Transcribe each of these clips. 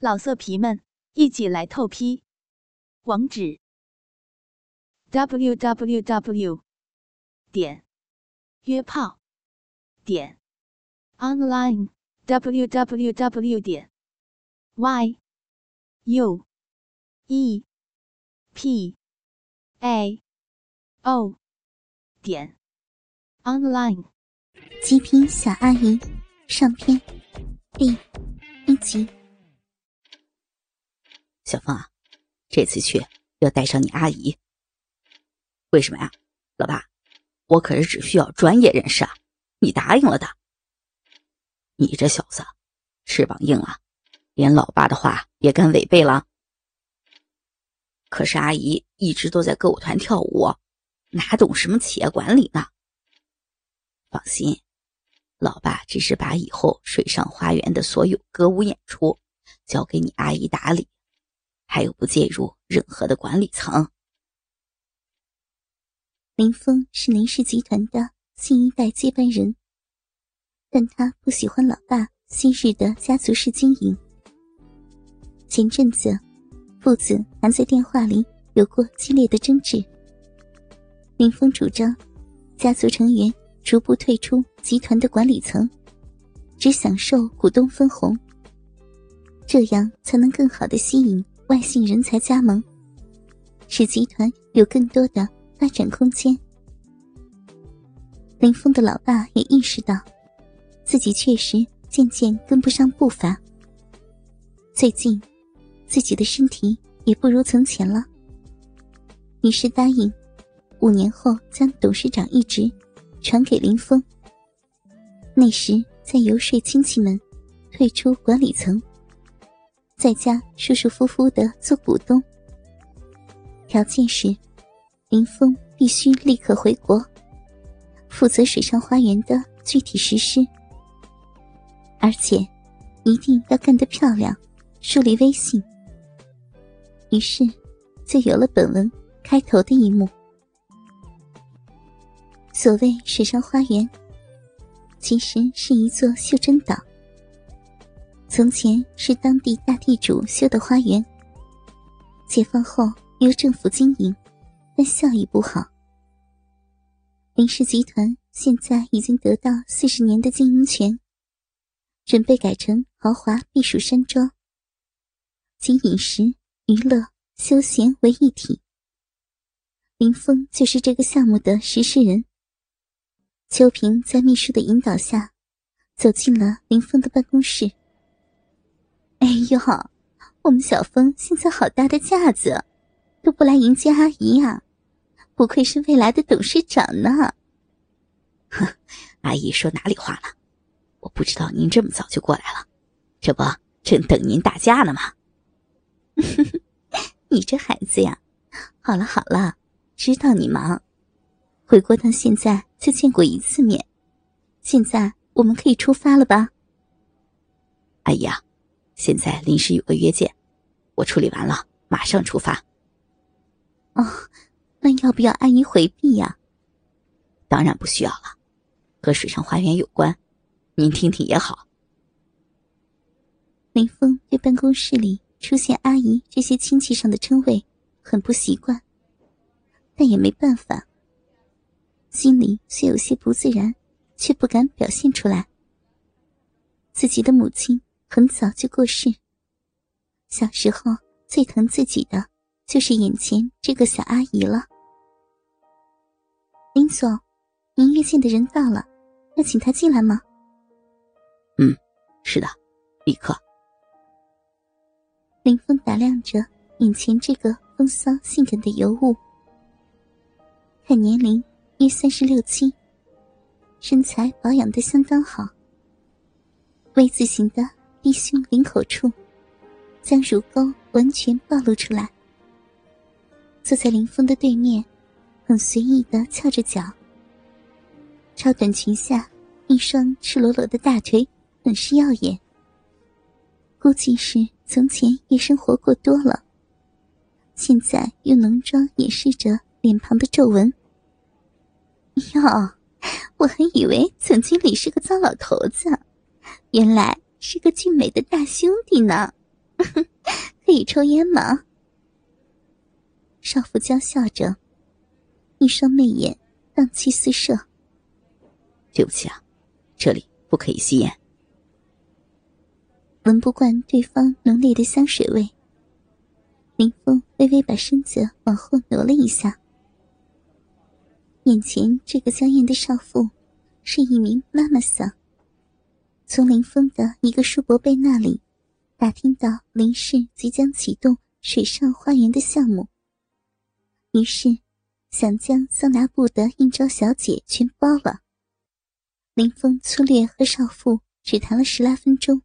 老色皮们，一起来透批！网址：w w w 点约炮点 online w w w 点 y u e p a o 点 online。极品小阿姨上篇第一集。小凤啊，这次去要带上你阿姨。为什么呀，老爸？我可是只需要专业人士啊！你答应了的。你这小子，翅膀硬了，连老爸的话也敢违背了。可是阿姨一直都在歌舞团跳舞，哪懂什么企业管理呢？放心，老爸只是把以后水上花园的所有歌舞演出交给你阿姨打理。还有不介入任何的管理层。林峰是林氏集团的新一代接班人，但他不喜欢老爸昔日的家族式经营。前阵子，父子还在电话里有过激烈的争执。林峰主张，家族成员逐步退出集团的管理层，只享受股东分红，这样才能更好的吸引。外姓人才加盟，使集团有更多的发展空间。林峰的老爸也意识到，自己确实渐渐跟不上步伐。最近，自己的身体也不如从前了，于是答应五年后将董事长一职传给林峰。那时再游说亲戚们退出管理层。在家舒舒服服的做股东，条件是林峰必须立刻回国，负责水上花园的具体实施，而且一定要干得漂亮，树立威信。于是，就有了本文开头的一幕。所谓水上花园，其实是一座袖珍岛。从前是当地大地主修的花园，解放后由政府经营，但效益不好。林氏集团现在已经得到四十年的经营权，准备改成豪华避暑山庄，集饮食、娱乐、休闲为一体。林峰就是这个项目的实施人。秋萍在秘书的引导下，走进了林峰的办公室。哎呦，我们小峰现在好大的架子，都不来迎接阿姨呀！不愧是未来的董事长呢。哼，阿姨说哪里话了？我不知道您这么早就过来了，这不正等您打架呢吗？你这孩子呀！好了好了，知道你忙，回国到现在就见过一次面，现在我们可以出发了吧？阿姨啊。现在临时有个约见，我处理完了马上出发。哦，那要不要阿姨回避呀？当然不需要了，和水上花园有关，您听听也好。林峰对办公室里出现阿姨这些亲戚上的称谓很不习惯，但也没办法，心里虽有些不自然，却不敢表现出来。自己的母亲。很早就过世。小时候最疼自己的就是眼前这个小阿姨了。林总，您约见的人到了，要请他进来吗？嗯，是的，立刻。林峰打量着眼前这个风骚性感的尤物，看年龄约三十六七，身材保养的相当好，V 字形的。低胸领口处，将乳沟完全暴露出来。坐在林峰的对面，很随意的翘着脚。超短裙下，一双赤裸裸的大腿，很是耀眼。估计是从前夜生活过多了，现在用浓妆掩饰着脸庞的皱纹。哟，我还以为总经理是个糟老头子，原来。是个俊美的大兄弟呢，可以抽烟吗？少妇娇笑着，一双媚眼荡气四射。对不起啊，这里不可以吸烟。闻不惯对方浓烈的香水味，林峰微微把身子往后挪了一下。眼前这个娇艳的少妇，是一名妈妈桑。从林峰的一个叔伯辈那里，打听到林氏即将启动水上花园的项目，于是想将桑拿部的应招小姐全包了。林峰粗略和少妇只谈了十来分钟，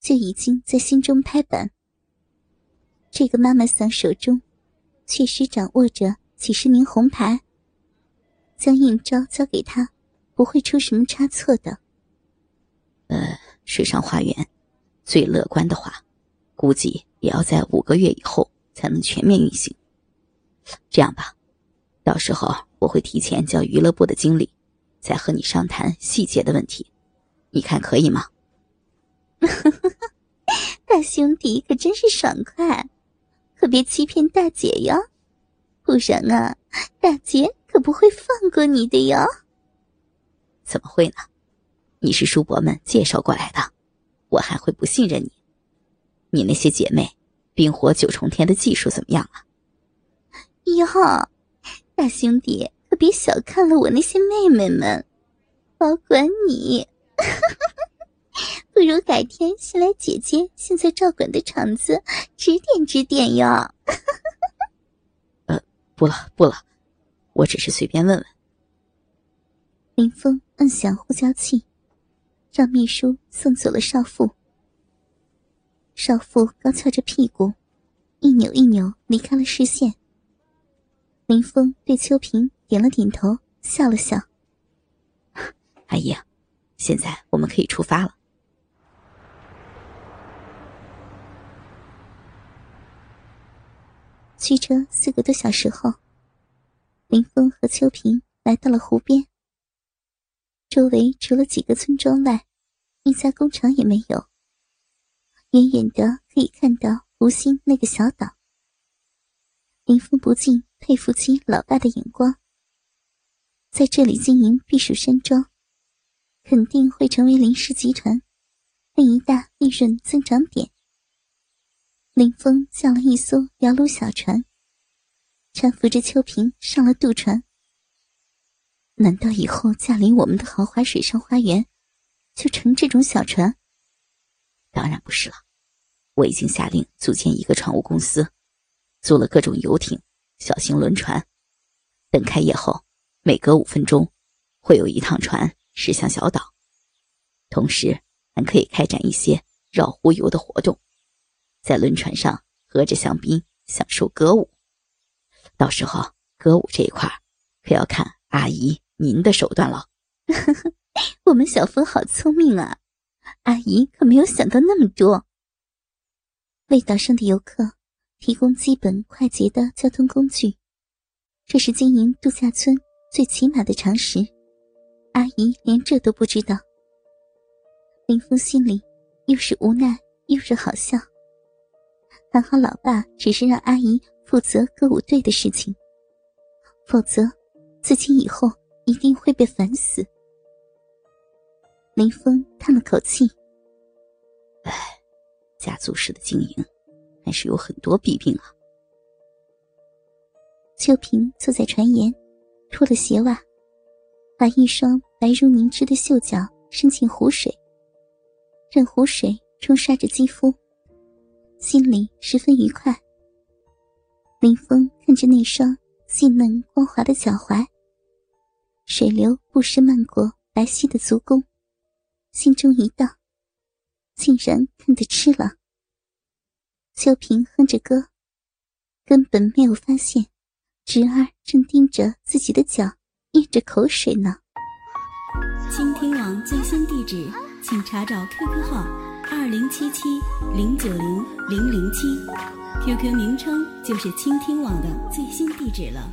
就已经在心中拍板。这个妈妈桑手中，确实掌握着几十名红牌。将应招交给他，不会出什么差错的。呃，水上花园，最乐观的话，估计也要在五个月以后才能全面运行。这样吧，到时候我会提前叫娱乐部的经理，再和你商谈细节的问题，你看可以吗？大兄弟可真是爽快，可别欺骗大姐哟，不然啊，大姐。可不会放过你的哟！怎么会呢？你是叔伯们介绍过来的，我还会不信任你？你那些姐妹冰火九重天的技术怎么样了？哟，大兄弟可别小看了我那些妹妹们，保管你。不如改天先来姐姐现在照管的场子指点指点哟。呃，不了不了。我只是随便问问。林峰按响呼叫器，让秘书送走了少妇。少妇高翘着屁股，一扭一扭离开了视线。林峰对秋萍点了点头，笑了笑：“阿姨，现在我们可以出发了。”驱车四个多小时后。林峰和秋萍来到了湖边。周围除了几个村庄外，一家工厂也没有。远远的可以看到湖心那个小岛。林峰不禁佩服起老大的眼光。在这里经营避暑山庄，肯定会成为林氏集团另一大利润增长点。林峰叫了一艘摇橹小船。搀扶着秋萍上了渡船。难道以后驾临我们的豪华水上花园，就乘这种小船？当然不是了，我已经下令组建一个船务公司，租了各种游艇、小型轮船。等开业后，每隔五分钟，会有一趟船驶向小岛，同时还可以开展一些绕湖游的活动，在轮船上喝着香槟，享受歌舞。到时候歌舞这一块，可要看阿姨您的手段了。我们小峰好聪明啊，阿姨可没有想到那么多。为岛上的游客提供基本快捷的交通工具，这是经营度假村最起码的常识。阿姨连这都不知道，林峰心里又是无奈又是好笑。还好老爸只是让阿姨。负责歌舞队的事情，否则自己以后一定会被烦死。林峰叹了口气：“哎，家族式的经营还是有很多弊病啊。”秋萍坐在船沿，脱了鞋袜，把一双白如凝脂的秀脚伸进湖水，任湖水冲刷着肌肤，心里十分愉快。林峰看着那双细嫩光滑的脚踝，水流不时漫过白皙的足弓，心中一荡，竟然看得痴了。秋萍哼着歌，根本没有发现侄儿正盯着自己的脚，咽着口水呢。倾听网最新地址，请查找 QQ 号二零七七零九零零零七。QQ 名称就是倾听网的最新地址了。